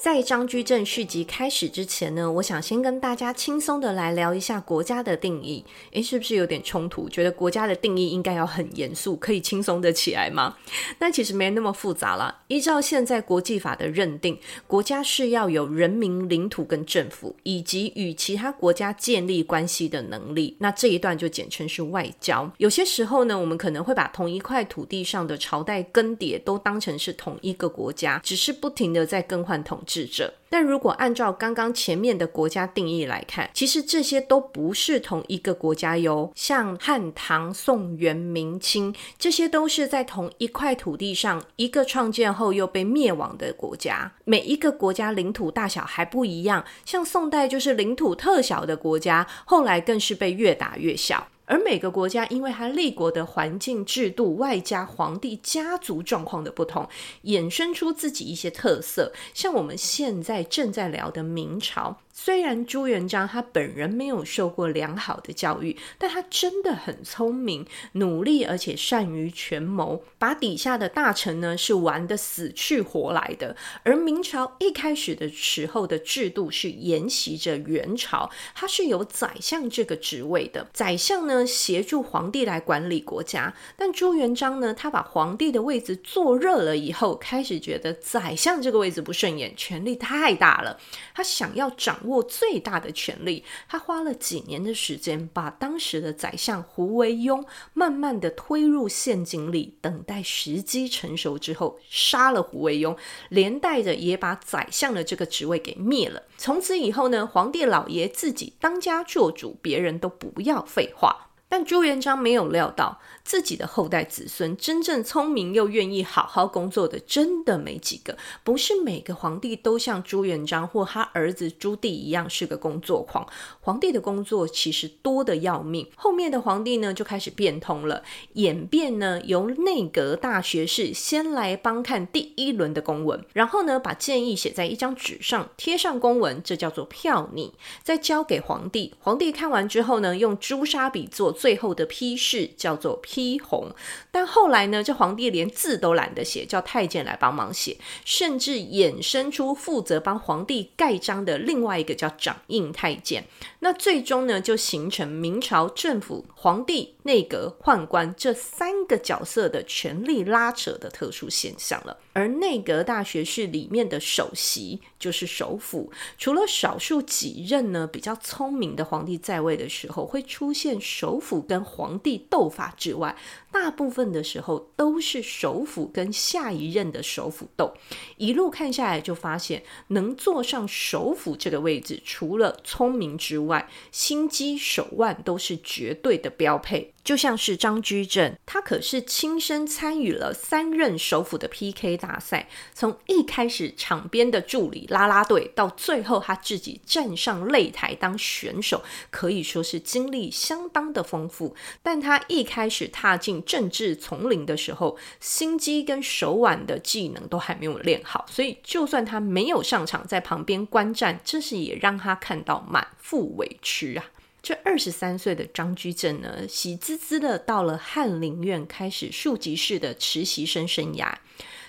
在张居正续集开始之前呢，我想先跟大家轻松的来聊一下国家的定义。诶，是不是有点冲突？觉得国家的定义应该要很严肃，可以轻松的起来吗？但其实没那么复杂啦。依照现在国际法的认定，国家是要有人民、领土跟政府，以及与其他国家建立关系的能力。那这一段就简称是外交。有些时候呢，我们可能会把同一块土地上的朝代更迭都当成是同一个国家，只是不停的在更换统治者，但如果按照刚刚前面的国家定义来看，其实这些都不是同一个国家哟。像汉、唐、宋、元、明、清，这些都是在同一块土地上一个创建后又被灭亡的国家。每一个国家领土大小还不一样，像宋代就是领土特小的国家，后来更是被越打越小。而每个国家因为它立国的环境、制度，外加皇帝家族状况的不同，衍生出自己一些特色。像我们现在正在聊的明朝。虽然朱元璋他本人没有受过良好的教育，但他真的很聪明、努力，而且善于权谋，把底下的大臣呢是玩得死去活来的。而明朝一开始的时候的制度是沿袭着元朝，他是有宰相这个职位的。宰相呢协助皇帝来管理国家，但朱元璋呢，他把皇帝的位子坐热了以后，开始觉得宰相这个位子不顺眼，权力太大了，他想要掌。握最大的权力，他花了几年的时间，把当时的宰相胡惟庸慢慢的推入陷阱里，等待时机成熟之后，杀了胡惟庸，连带着也把宰相的这个职位给灭了。从此以后呢，皇帝老爷自己当家做主，别人都不要废话。但朱元璋没有料到，自己的后代子孙真正聪明又愿意好好工作的，真的没几个。不是每个皇帝都像朱元璋或他儿子朱棣一样是个工作狂。皇帝的工作其实多得要命。后面的皇帝呢，就开始变通了，演变呢，由内阁大学士先来帮看第一轮的公文，然后呢，把建议写在一张纸上，贴上公文，这叫做票拟，再交给皇帝。皇帝看完之后呢，用朱砂笔做。最后的批示叫做批红，但后来呢，这皇帝连字都懒得写，叫太监来帮忙写，甚至衍生出负责帮皇帝盖章的另外一个叫掌印太监。那最终呢，就形成明朝政府、皇帝、内阁、宦官这三个角色的权力拉扯的特殊现象了。而内阁大学士里面的首席就是首辅，除了少数几任呢比较聪明的皇帝在位的时候会出现首辅跟皇帝斗法之外，大部分的时候都是首辅跟下一任的首辅斗。一路看下来就发现，能坐上首辅这个位置，除了聪明之外，心机手腕都是绝对的标配。就像是张居正，他可是亲身参与了三任首辅的 PK 大赛，从一开始场边的助理拉拉队，到最后他自己站上擂台当选手，可以说是经历相当的丰富。但他一开始踏进政治丛林的时候，心机跟手腕的技能都还没有练好，所以就算他没有上场，在旁边观战，这是也让他看到满腹委屈啊。这二十三岁的张居正呢，喜滋滋的到了翰林院，开始庶吉士的实习生生涯。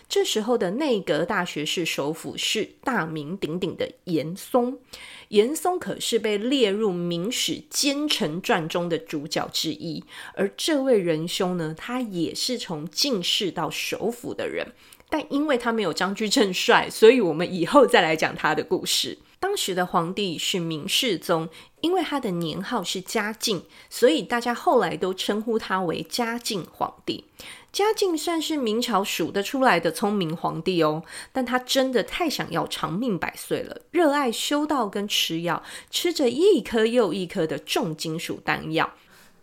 这时候的内阁大学士首辅是大名鼎鼎的严嵩，严嵩可是被列入《明史奸臣传》中的主角之一。而这位仁兄呢，他也是从进士到首辅的人，但因为他没有张居正帅，所以我们以后再来讲他的故事。当时的皇帝是明世宗，因为他的年号是嘉靖，所以大家后来都称呼他为嘉靖皇帝。嘉靖算是明朝数得出来的聪明皇帝哦，但他真的太想要长命百岁了，热爱修道跟吃药，吃着一颗又一颗的重金属丹药。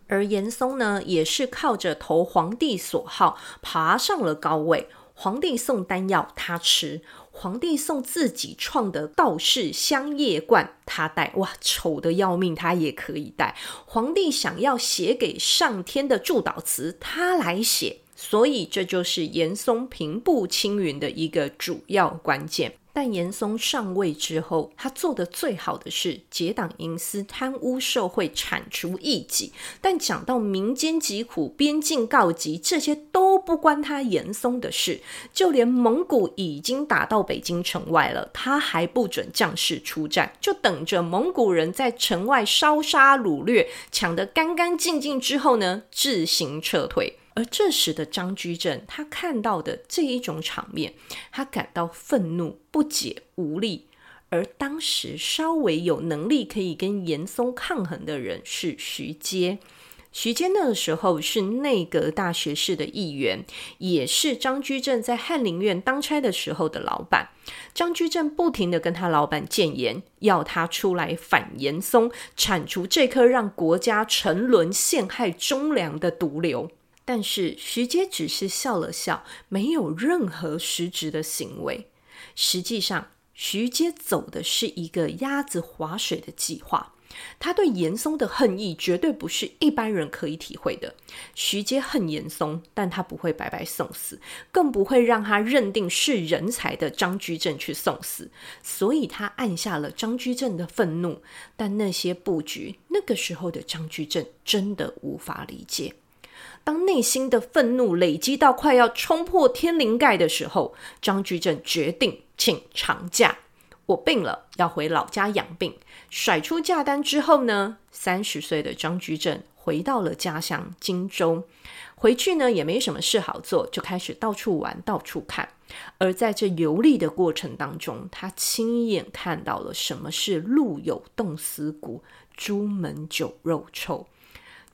而严嵩呢，也是靠着投皇帝所好，爬上了高位。皇帝送丹药，他吃；皇帝送自己创的道士香叶罐，他戴。哇，丑的要命，他也可以戴。皇帝想要写给上天的祝祷词，他来写。所以这就是严嵩平步青云的一个主要关键。但严嵩上位之后，他做的最好的是结党营私、贪污受贿、铲除异己。但讲到民间疾苦、边境告急，这些都不关他严嵩的事。就连蒙古已经打到北京城外了，他还不准将士出战，就等着蒙古人在城外烧杀掳掠，抢得干干净净之后呢，自行撤退。而这时的张居正，他看到的这一种场面，他感到愤怒、不解、无力。而当时稍微有能力可以跟严嵩抗衡的人是徐阶。徐阶那个时候是内阁大学士的一员，也是张居正在翰林院当差的时候的老板。张居正不停地跟他老板谏言，要他出来反严嵩，铲除这颗让国家沉沦、陷害忠良的毒瘤。但是徐阶只是笑了笑，没有任何实质的行为。实际上，徐阶走的是一个鸭子划水的计划。他对严嵩的恨意绝对不是一般人可以体会的。徐阶恨严嵩，但他不会白白送死，更不会让他认定是人才的张居正去送死。所以他按下了张居正的愤怒。但那些布局，那个时候的张居正真的无法理解。当内心的愤怒累积到快要冲破天灵盖的时候，张居正决定请长假。我病了，要回老家养病。甩出假单之后呢，三十岁的张居正回到了家乡荆州。回去呢，也没什么事好做，就开始到处玩，到处看。而在这游历的过程当中，他亲眼看到了什么是路有冻死骨，朱门酒肉臭。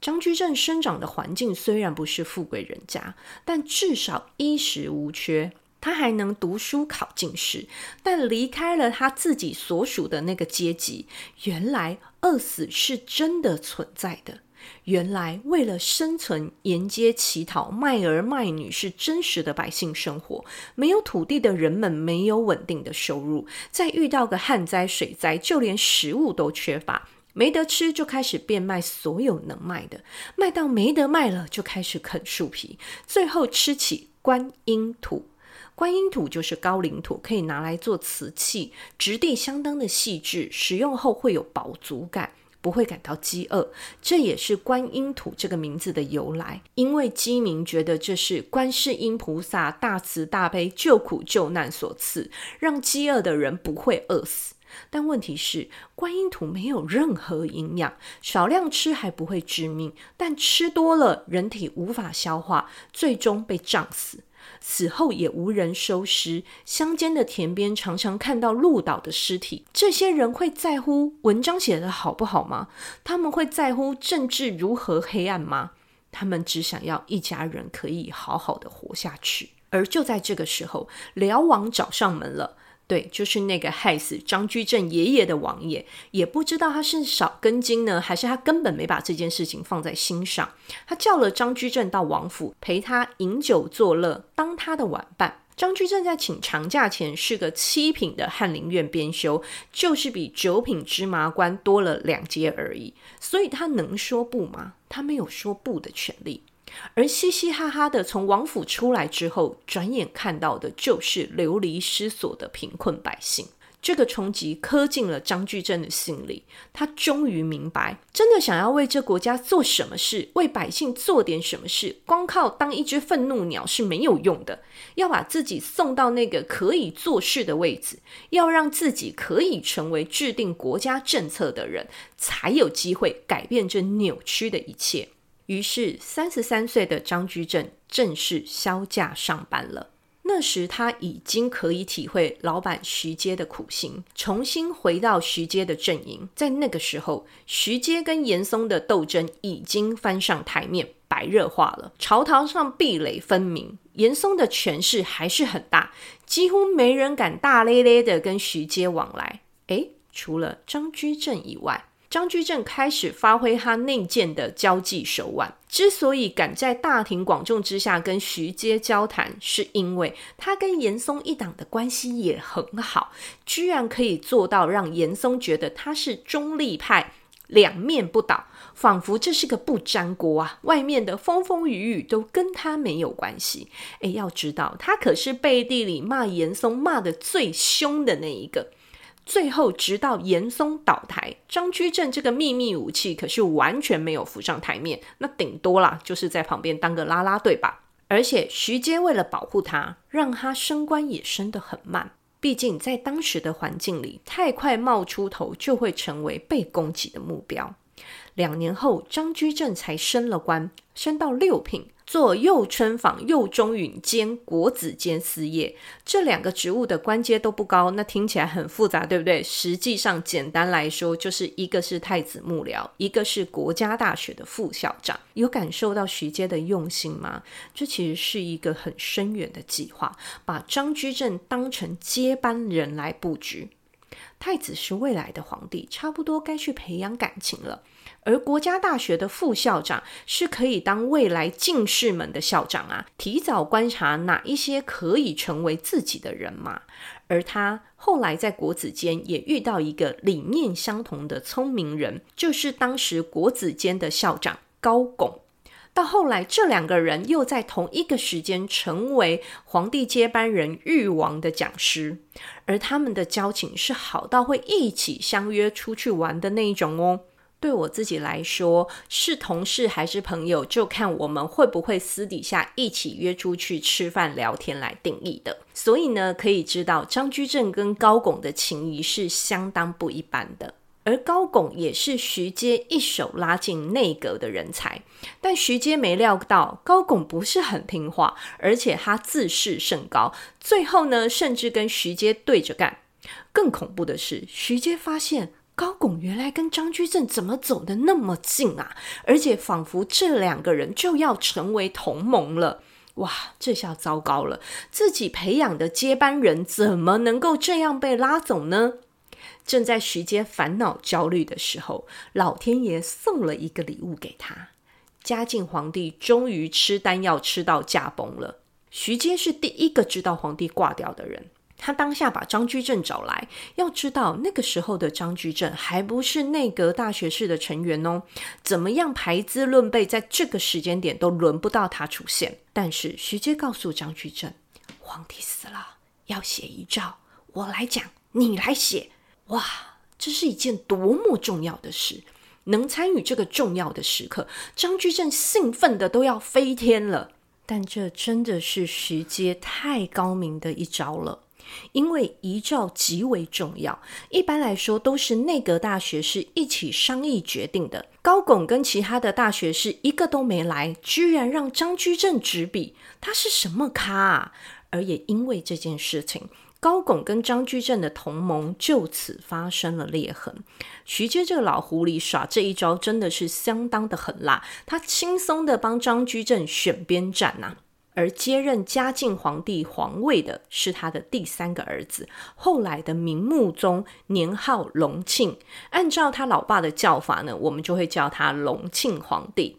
张居正生长的环境虽然不是富贵人家，但至少衣食无缺，他还能读书考进士。但离开了他自己所属的那个阶级，原来饿死是真的存在的。原来为了生存，沿街乞讨、卖儿卖女是真实的百姓生活。没有土地的人们没有稳定的收入，再遇到个旱灾、水灾，就连食物都缺乏。没得吃，就开始变卖所有能卖的，卖到没得卖了，就开始啃树皮，最后吃起观音土。观音土就是高岭土，可以拿来做瓷器，质地相当的细致，使用后会有饱足感，不会感到饥饿。这也是观音土这个名字的由来，因为鸡民觉得这是观世音菩萨大慈大悲、救苦救难所赐，让饥饿的人不会饿死。但问题是，观音土没有任何营养，少量吃还不会致命，但吃多了，人体无法消化，最终被胀死。死后也无人收尸，乡间的田边常常看到鹿岛的尸体。这些人会在乎文章写得好不好吗？他们会在乎政治如何黑暗吗？他们只想要一家人可以好好的活下去。而就在这个时候，辽王找上门了。对，就是那个害死张居正爷爷的王爷，也不知道他是少根筋呢，还是他根本没把这件事情放在心上。他叫了张居正到王府，陪他饮酒作乐，当他的玩伴。张居正在请长假前是个七品的翰林院编修，就是比九品芝麻官多了两阶而已，所以他能说不吗？他没有说不的权利。而嘻嘻哈哈的从王府出来之后，转眼看到的就是流离失所的贫困百姓。这个冲击磕进了张居正的心里，他终于明白，真的想要为这国家做什么事，为百姓做点什么事，光靠当一只愤怒鸟是没有用的。要把自己送到那个可以做事的位置，要让自己可以成为制定国家政策的人，才有机会改变这扭曲的一切。于是，三十三岁的张居正正式销假上班了。那时，他已经可以体会老板徐阶的苦心，重新回到徐阶的阵营。在那个时候，徐阶跟严嵩的斗争已经翻上台面，白热化了。朝堂上壁垒分明，严嵩的权势还是很大，几乎没人敢大咧咧的跟徐阶往来。诶，除了张居正以外。张居正开始发挥他内建的交际手腕。之所以敢在大庭广众之下跟徐阶交谈，是因为他跟严嵩一党的关系也很好，居然可以做到让严嵩觉得他是中立派，两面不倒，仿佛这是个不粘锅啊！外面的风风雨雨都跟他没有关系。诶，要知道，他可是背地里骂严嵩骂得最凶的那一个。最后，直到严嵩倒台，张居正这个秘密武器可是完全没有浮上台面，那顶多啦，就是在旁边当个拉拉队吧。而且徐阶为了保护他，让他升官也升得很慢。毕竟在当时的环境里，太快冒出头就会成为被攻击的目标。两年后，张居正才升了官，升到六品。做右春坊、右中允兼国子监司业，这两个职务的官阶都不高，那听起来很复杂，对不对？实际上，简单来说，就是一个是太子幕僚，一个是国家大学的副校长。有感受到徐阶的用心吗？这其实是一个很深远的计划，把张居正当成接班人来布局。太子是未来的皇帝，差不多该去培养感情了。而国家大学的副校长是可以当未来进士们的校长啊，提早观察哪一些可以成为自己的人马。而他后来在国子监也遇到一个理念相同的聪明人，就是当时国子监的校长高拱。到后来，这两个人又在同一个时间成为皇帝接班人裕王的讲师，而他们的交情是好到会一起相约出去玩的那一种哦。对我自己来说，是同事还是朋友，就看我们会不会私底下一起约出去吃饭聊天来定义的。所以呢，可以知道张居正跟高拱的情谊是相当不一般的。而高拱也是徐阶一手拉进内阁的人才，但徐阶没料到高拱不是很听话，而且他自视甚高，最后呢，甚至跟徐阶对着干。更恐怖的是，徐阶发现。高拱原来跟张居正怎么走得那么近啊？而且仿佛这两个人就要成为同盟了。哇，这下糟糕了！自己培养的接班人怎么能够这样被拉走呢？正在徐阶烦恼焦虑的时候，老天爷送了一个礼物给他。嘉靖皇帝终于吃丹药吃到驾崩了。徐阶是第一个知道皇帝挂掉的人。他当下把张居正找来，要知道那个时候的张居正还不是内阁大学士的成员哦，怎么样排资论辈，在这个时间点都轮不到他出现。但是徐阶告诉张居正，皇帝死了，要写遗诏，我来讲，你来写。哇，这是一件多么重要的事！能参与这个重要的时刻，张居正兴奋的都要飞天了。但这真的是徐阶太高明的一招了。因为遗诏极为重要，一般来说都是内阁大学士一起商议决定的。高拱跟其他的大学士一个都没来，居然让张居正执笔，他是什么咖啊？而也因为这件事情，高拱跟张居正的同盟就此发生了裂痕。徐阶这个老狐狸耍这一招真的是相当的狠辣，他轻松的帮张居正选边站呐、而接任嘉靖皇帝皇位的是他的第三个儿子，后来的明穆宗，年号隆庆。按照他老爸的叫法呢，我们就会叫他隆庆皇帝。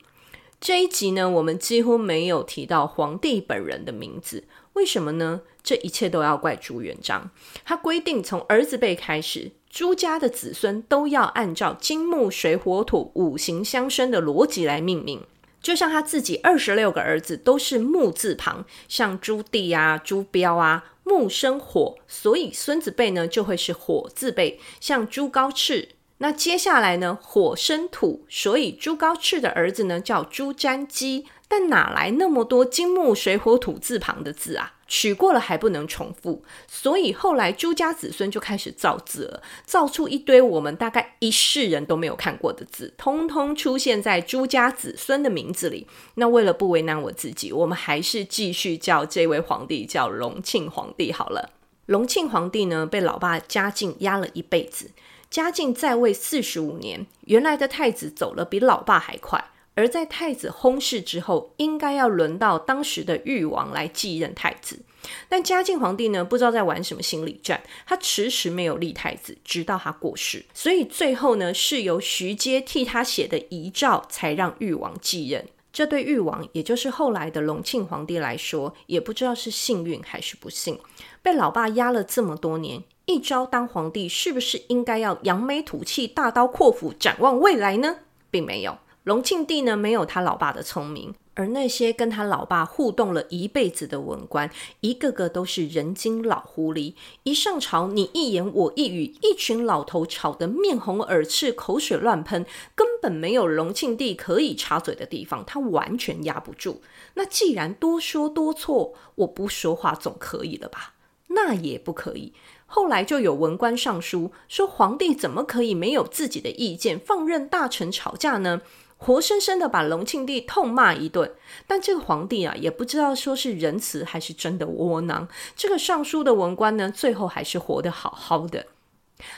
这一集呢，我们几乎没有提到皇帝本人的名字，为什么呢？这一切都要怪朱元璋。他规定从儿子辈开始，朱家的子孙都要按照金木水火土五行相生的逻辑来命名。就像他自己二十六个儿子都是木字旁，像朱棣啊、朱标啊，木生火，所以孙子辈呢就会是火字辈。像朱高炽，那接下来呢火生土，所以朱高炽的儿子呢叫朱瞻基。但哪来那么多金木水火土字旁的字啊？取过了还不能重复，所以后来朱家子孙就开始造字了，造出一堆我们大概一世人都没有看过的字，通通出现在朱家子孙的名字里。那为了不为难我自己，我们还是继续叫这位皇帝叫隆庆皇帝好了。隆庆皇帝呢，被老爸嘉靖压了一辈子，嘉靖在位四十五年，原来的太子走了比老爸还快。而在太子薨逝之后，应该要轮到当时的裕王来继任太子。但嘉靖皇帝呢，不知道在玩什么心理战，他迟迟没有立太子，直到他过世。所以最后呢，是由徐阶替他写的遗诏，才让裕王继任。这对裕王，也就是后来的隆庆皇帝来说，也不知道是幸运还是不幸，被老爸压了这么多年，一朝当皇帝，是不是应该要扬眉吐气、大刀阔斧、展望未来呢？并没有。隆庆帝呢，没有他老爸的聪明。而那些跟他老爸互动了一辈子的文官，一个个都是人精老狐狸。一上朝，你一言我一语，一群老头吵得面红耳赤，口水乱喷，根本没有隆庆帝可以插嘴的地方，他完全压不住。那既然多说多错，我不说话总可以了吧？那也不可以。后来就有文官上书说，皇帝怎么可以没有自己的意见，放任大臣吵架呢？活生生的把隆庆帝痛骂一顿，但这个皇帝啊，也不知道说是仁慈还是真的窝囊。这个尚书的文官呢，最后还是活得好好的。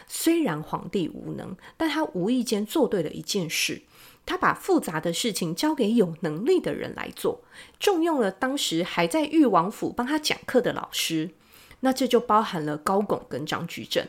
虽然皇帝无能，但他无意间做对了一件事，他把复杂的事情交给有能力的人来做，重用了当时还在裕王府帮他讲课的老师。那这就包含了高拱跟张居正。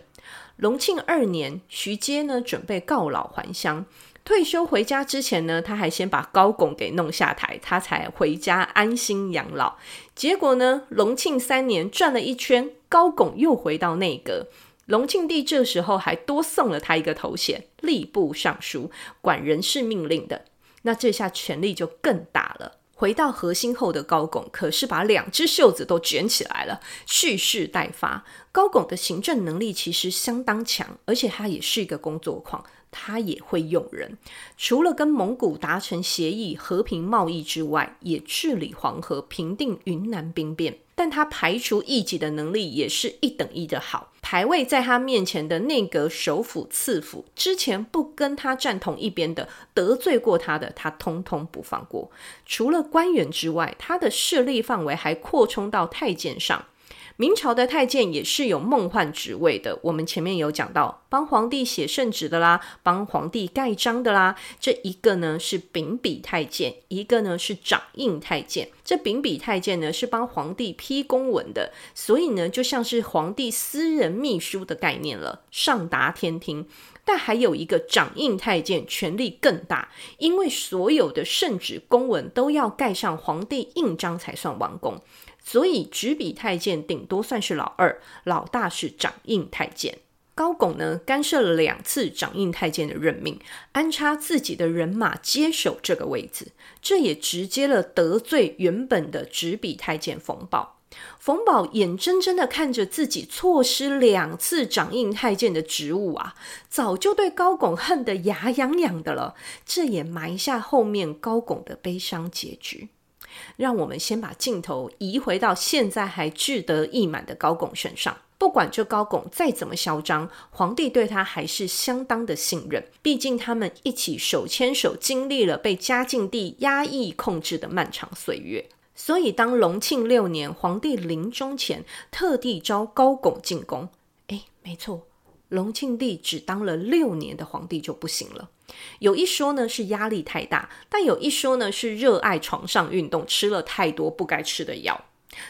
隆庆二年，徐阶呢准备告老还乡。退休回家之前呢，他还先把高拱给弄下台，他才回家安心养老。结果呢，隆庆三年转了一圈，高拱又回到内阁。隆庆帝这时候还多送了他一个头衔——吏部尚书，管人事命令的。那这下权力就更大了。回到核心后的高拱，可是把两只袖子都卷起来了，蓄势待发。高拱的行政能力其实相当强，而且他也是一个工作狂。他也会用人，除了跟蒙古达成协议和平贸易之外，也治理黄河、平定云南兵变。但他排除异己的能力也是一等一的好。排位在他面前的内阁首辅、次辅，之前不跟他站同一边的、得罪过他的，他通通不放过。除了官员之外，他的势力范围还扩充到太监上。明朝的太监也是有梦幻职位的，我们前面有讲到，帮皇帝写圣旨的啦，帮皇帝盖章的啦。这一个呢是秉笔太监，一个呢是掌印太监。这秉笔太监呢是帮皇帝批公文的，所以呢就像是皇帝私人秘书的概念了，上达天听。但还有一个掌印太监，权力更大，因为所有的圣旨公文都要盖上皇帝印章才算完工。所以执笔太监顶多算是老二，老大是掌印太监。高拱呢，干涉了两次掌印太监的任命，安插自己的人马接手这个位置，这也直接了得罪原本的执笔太监冯保。冯保眼睁睁的看着自己错失两次掌印太监的职务啊，早就对高拱恨得牙痒痒的了。这也埋下后面高拱的悲伤结局。让我们先把镜头移回到现在还志得意满的高拱身上。不管这高拱再怎么嚣张，皇帝对他还是相当的信任。毕竟他们一起手牵手经历了被嘉靖帝压抑控制的漫长岁月。所以当隆庆六年皇帝临终前，特地召高拱进宫。诶，没错，隆庆帝只当了六年的皇帝就不行了。有一说呢是压力太大，但有一说呢是热爱床上运动，吃了太多不该吃的药。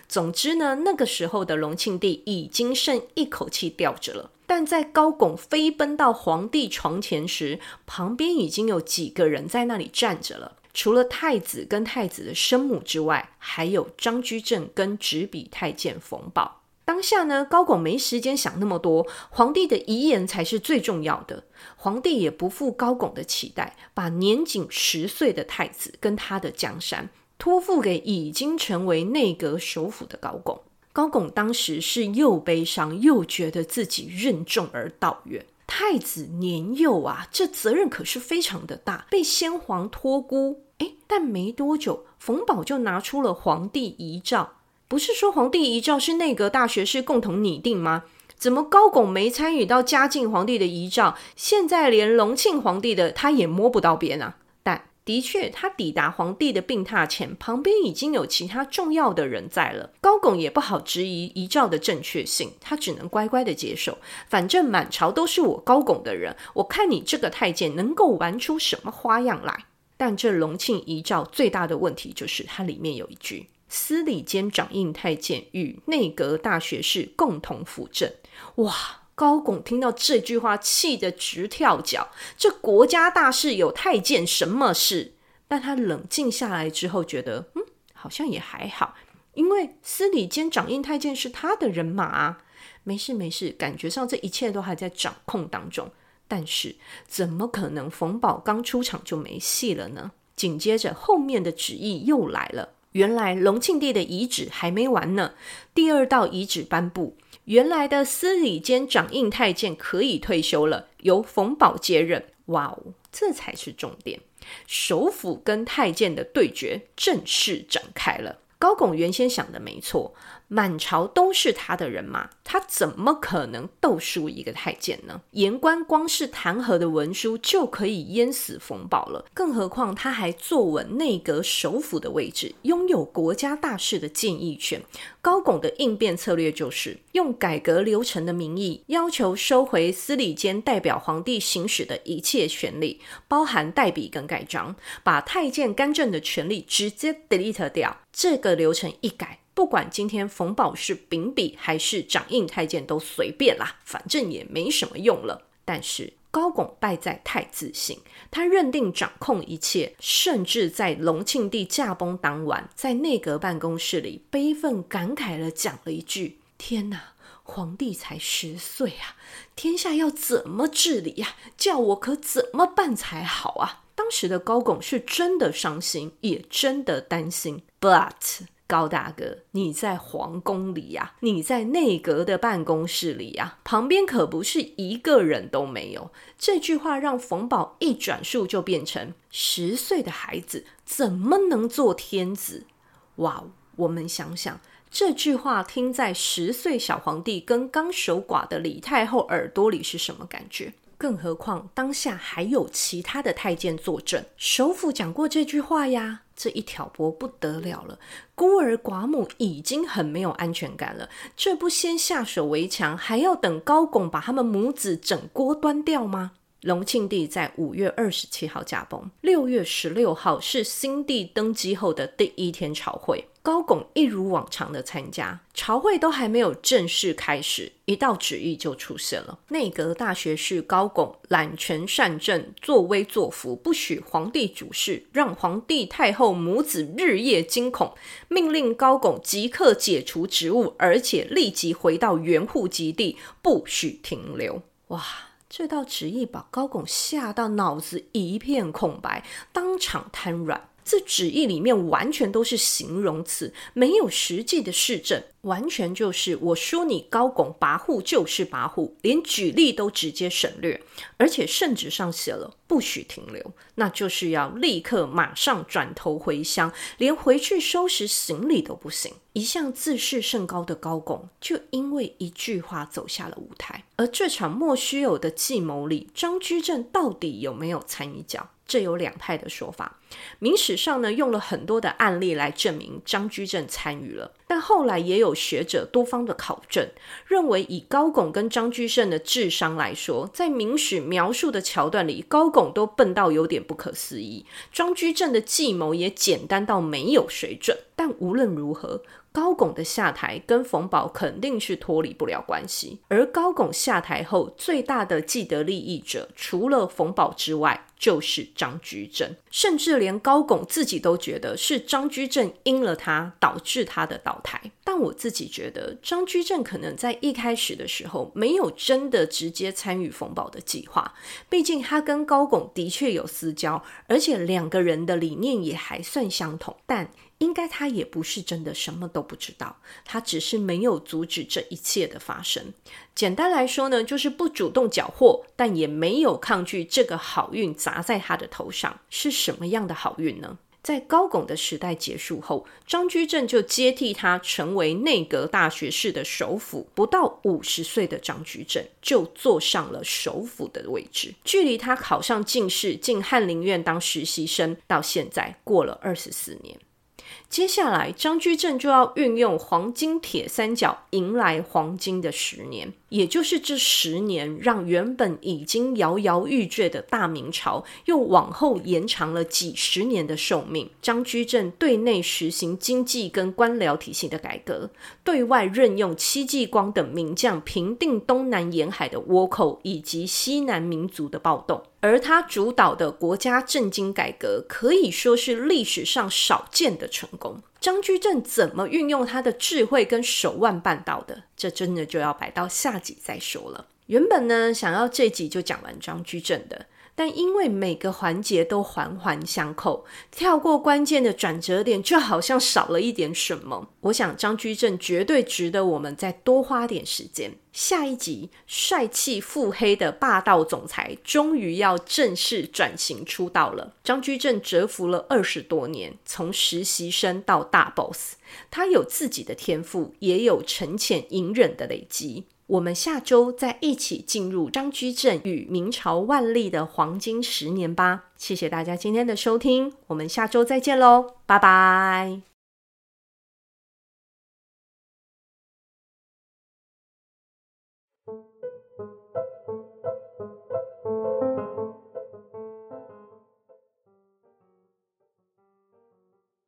总之呢，那个时候的隆庆帝已经剩一口气吊着了。但在高拱飞奔到皇帝床前时，旁边已经有几个人在那里站着了。除了太子跟太子的生母之外，还有张居正跟执笔太监冯保。当下呢，高拱没时间想那么多，皇帝的遗言才是最重要的。皇帝也不负高拱的期待，把年仅十岁的太子跟他的江山托付给已经成为内阁首辅的高拱。高拱当时是又悲伤又觉得自己任重而道远。太子年幼啊，这责任可是非常的大，被先皇托孤。诶，但没多久，冯保就拿出了皇帝遗诏。不是说皇帝遗诏是内阁大学士共同拟定吗？怎么高拱没参与到嘉靖皇帝的遗诏？现在连隆庆皇帝的他也摸不到边啊！但的确，他抵达皇帝的病榻前，旁边已经有其他重要的人在了。高拱也不好质疑遗诏的正确性，他只能乖乖的接受。反正满朝都是我高拱的人，我看你这个太监能够玩出什么花样来。但这隆庆遗诏最大的问题就是它里面有一句。司礼监掌印太监与内阁大学士共同辅政。哇！高拱听到这句话，气得直跳脚。这国家大事有太监什么事？但他冷静下来之后，觉得嗯，好像也还好，因为司礼监掌印太监是他的人马啊。没事没事，感觉上这一切都还在掌控当中。但是怎么可能冯保刚出场就没戏了呢？紧接着后面的旨意又来了。原来隆庆帝的遗旨还没完呢，第二道遗旨颁布，原来的司礼监掌印太监可以退休了，由冯保接任。哇哦，这才是重点，首辅跟太监的对决正式展开了。高拱原先想的没错。满朝都是他的人马，他怎么可能斗输一个太监呢？言官光是弹劾的文书就可以淹死冯保了，更何况他还坐稳内阁首辅的位置，拥有国家大事的建议权。高拱的应变策略就是用改革流程的名义，要求收回司礼监代表皇帝行使的一切权利，包含代笔跟盖章，把太监干政的权利直接 delete 掉。这个流程一改。不管今天冯宝是秉笔还是掌印太监都随便啦，反正也没什么用了。但是高拱败在太自信，他认定掌控一切，甚至在隆庆帝驾崩当晚，在内阁办公室里悲愤感慨地讲了一句：“天哪，皇帝才十岁啊，天下要怎么治理呀？叫我可怎么办才好啊？”当时的高拱是真的伤心，也真的担心，but。高大哥，你在皇宫里呀、你在内阁的办公室里呀、旁边可不是一个人都没有。这句话让冯保一转述就变成：十岁的孩子怎么能做天子？哇！我们想想，这句话听在十岁小皇帝跟刚守寡的李太后耳朵里是什么感觉？更何况当下还有其他的太监坐镇，首辅讲过这句话呀。这一挑拨不得了了，孤儿寡母已经很没有安全感了，这不先下手为强，还要等高拱把他们母子整锅端掉吗？隆庆帝在五月二十七号驾崩，六月十六号是新帝登基后的第一天朝会。高拱一如往常的参加朝会，都还没有正式开始，一道旨意就出现了：内阁大学士高拱揽权擅政，作威作福，不许皇帝主事，让皇帝太后母子日夜惊恐，命令高拱即刻解除职务，而且立即回到原户籍地，不许停留。哇，这道旨意把高拱吓到脑子一片空白，当场瘫软。这旨意里面完全都是形容词，没有实际的事证。完全就是我说你高拱跋扈就是跋扈，连举例都直接省略，而且圣旨上写了不许停留，那就是要立刻马上转头回乡，连回去收拾行李都不行。一向自视甚高的高拱，就因为一句话走下了舞台。而这场莫须有的计谋里，张居正到底有没有参与？这有两派的说法。明史上呢，用了很多的案例来证明张居正参与了，但后来也有学者多方的考证，认为以高拱跟张居正的智商来说，在明史描述的桥段里，高拱都笨到有点不可思议，张居正的计谋也简单到没有水准。但无论如何，高拱的下台跟冯保肯定是脱离不了关系。而高拱下台后，最大的既得利益者，除了冯保之外，就是张居正。甚至连高拱自己都觉得是张居正阴了他，导致他的倒台。但我自己觉得，张居正可能在一开始的时候，没有真的直接参与冯保的计划。毕竟他跟高拱的确有私交，而且两个人的理念也还算相同。但应该他也不是真的什么都不知道，他只是没有阻止这一切的发生。简单来说呢，就是不主动缴获，但也没有抗拒这个好运砸在他的头上。是什么样的好运呢？在高拱的时代结束后，张居正就接替他成为内阁大学士的首辅。不到五十岁的张居正就坐上了首辅的位置，距离他考上进士进翰林院当实习生到现在过了二十四年。接下来，张居正就要运用黄金铁三角，迎来黄金的十年。也就是这十年，让原本已经摇摇欲坠的大明朝，又往后延长了几十年的寿命。张居正对内实行经济跟官僚体系的改革，对外任用戚继光等名将，平定东南沿海的倭寇以及西南民族的暴动。而他主导的国家政经改革，可以说是历史上少见的成功。张居正怎么运用他的智慧跟手腕办到的？这真的就要摆到下集再说了。原本呢，想要这集就讲完张居正的。但因为每个环节都环环相扣，跳过关键的转折点，就好像少了一点什么。我想张居正绝对值得我们再多花点时间。下一集，帅气腹黑的霸道总裁终于要正式转型出道了。张居正蛰伏了二十多年，从实习生到大 boss，他有自己的天赋，也有沉潜隐忍的累积。我们下周再一起进入张居正与明朝万历的黄金十年吧。谢谢大家今天的收听，我们下周再见喽，拜拜。